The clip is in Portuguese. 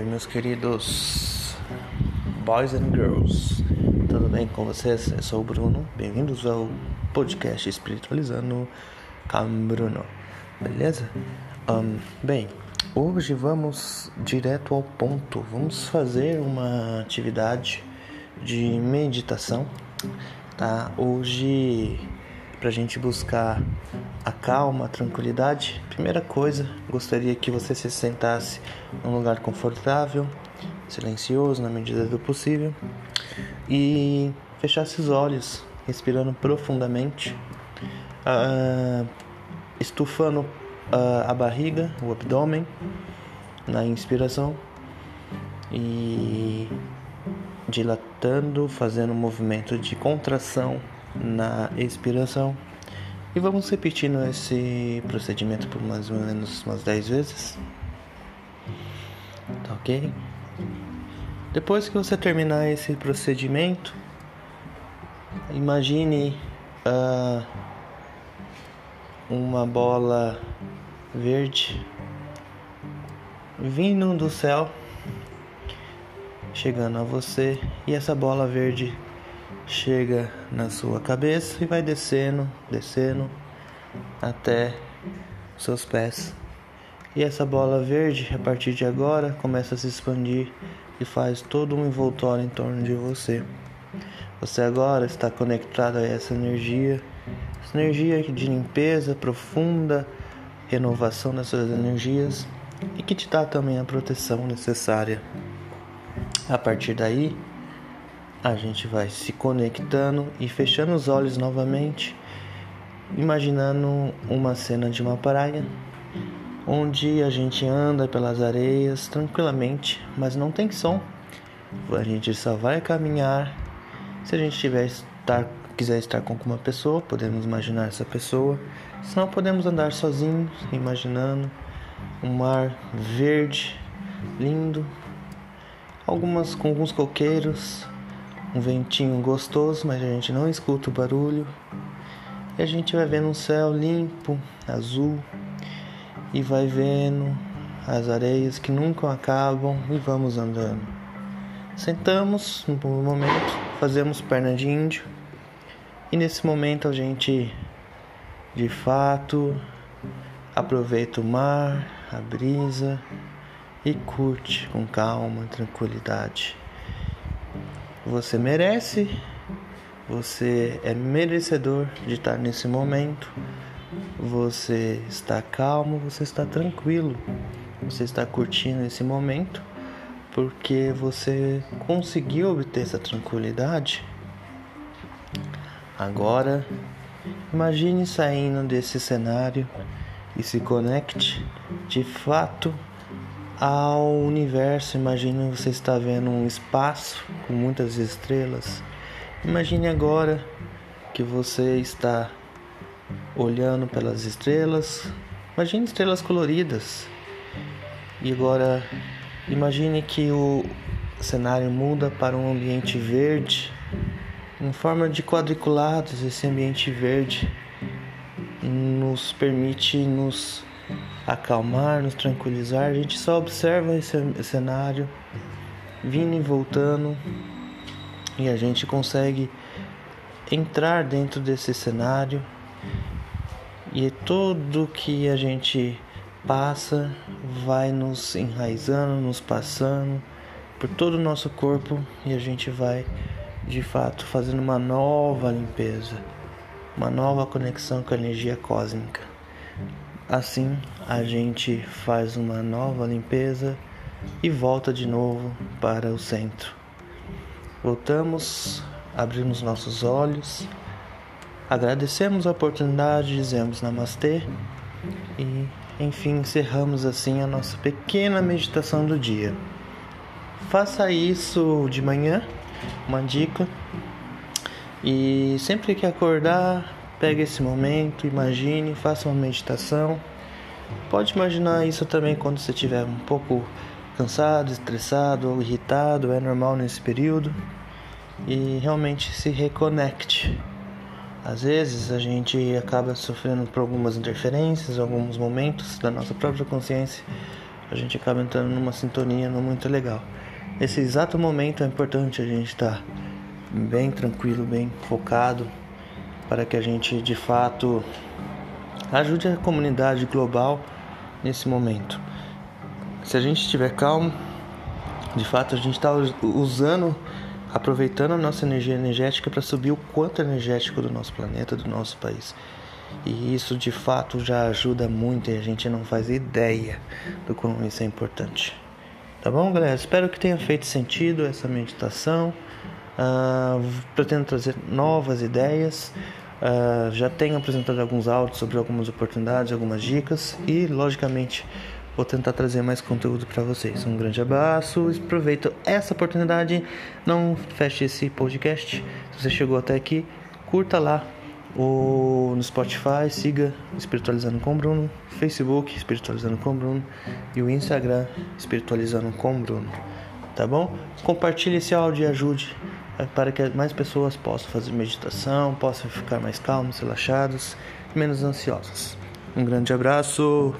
Oi, meus queridos boys and girls, tudo bem com vocês? Eu sou o Bruno, bem-vindos ao podcast Espiritualizando com Bruno, beleza? Um, bem, hoje vamos direto ao ponto, vamos fazer uma atividade de meditação, tá? Hoje para a gente buscar a calma, a tranquilidade, primeira coisa, gostaria que você se sentasse num lugar confortável, silencioso na medida do possível e fechasse os olhos, respirando profundamente, uh, estufando uh, a barriga, o abdômen na inspiração e dilatando, fazendo um movimento de contração na expiração. E vamos repetindo esse procedimento por mais ou menos umas 10 vezes. Tá ok? Depois que você terminar esse procedimento, imagine uh, uma bola verde vindo do céu, chegando a você, e essa bola verde chega na sua cabeça e vai descendo, descendo até seus pés. E essa bola verde, a partir de agora, começa a se expandir e faz todo um envoltório em torno de você. Você agora está conectado a essa energia, essa energia de limpeza profunda, renovação das suas energias e que te dá também a proteção necessária. A partir daí, a gente vai se conectando e fechando os olhos novamente, imaginando uma cena de uma praia onde a gente anda pelas areias tranquilamente, mas não tem som. A gente só vai caminhar. Se a gente tiver estar, quiser estar com alguma pessoa, podemos imaginar essa pessoa. Se não, podemos andar sozinhos, imaginando um mar verde, lindo, algumas com alguns coqueiros, um ventinho gostoso, mas a gente não escuta o barulho. E a gente vai vendo um céu limpo, azul, e vai vendo as areias que nunca acabam e vamos andando. Sentamos no momento, fazemos perna de índio, e nesse momento a gente de fato aproveita o mar, a brisa e curte com calma, tranquilidade. Você merece, você é merecedor de estar nesse momento. Você está calmo, você está tranquilo, você está curtindo esse momento porque você conseguiu obter essa tranquilidade. Agora, imagine saindo desse cenário e se conecte de fato ao universo. Imagine você está vendo um espaço com muitas estrelas. Imagine agora que você está olhando pelas estrelas. Imagine estrelas coloridas. E agora imagine que o cenário muda para um ambiente verde em forma de quadriculados. Esse ambiente verde nos permite nos acalmar, nos tranquilizar. A gente só observa esse cenário vindo e voltando e a gente consegue entrar dentro desse cenário e tudo que a gente passa vai nos enraizando, nos passando por todo o nosso corpo e a gente vai de fato fazendo uma nova limpeza, uma nova conexão com a energia cósmica. Assim, a gente faz uma nova limpeza e volta de novo para o centro. Voltamos, abrimos nossos olhos, agradecemos a oportunidade, dizemos namastê e, enfim, encerramos assim a nossa pequena meditação do dia. Faça isso de manhã, uma dica, e sempre que acordar, Pegue esse momento, imagine, faça uma meditação. Pode imaginar isso também quando você estiver um pouco cansado, estressado ou irritado, é normal nesse período. E realmente se reconecte. Às vezes a gente acaba sofrendo por algumas interferências, alguns momentos da nossa própria consciência, a gente acaba entrando numa sintonia não muito legal. Nesse exato momento é importante a gente estar tá bem tranquilo, bem focado, para que a gente de fato ajude a comunidade global nesse momento. Se a gente estiver calmo, de fato a gente está usando, aproveitando a nossa energia energética para subir o quanto energético do nosso planeta, do nosso país. E isso de fato já ajuda muito e a gente não faz ideia do como isso é importante. Tá bom, galera? Espero que tenha feito sentido essa meditação. Uh, pretendo trazer novas ideias. Uh, já tenho apresentado alguns áudios sobre algumas oportunidades, algumas dicas e, logicamente, vou tentar trazer mais conteúdo para vocês. Um grande abraço, aproveito essa oportunidade, não feche esse podcast. Se você chegou até aqui, curta lá o, no Spotify, siga Espiritualizando com Bruno, Facebook Espiritualizando com Bruno e o Instagram Espiritualizando com Bruno. Tá bom? Compartilhe esse áudio e ajude é para que mais pessoas possam fazer meditação, possam ficar mais calmos, relaxados, menos ansiosos. Um grande abraço.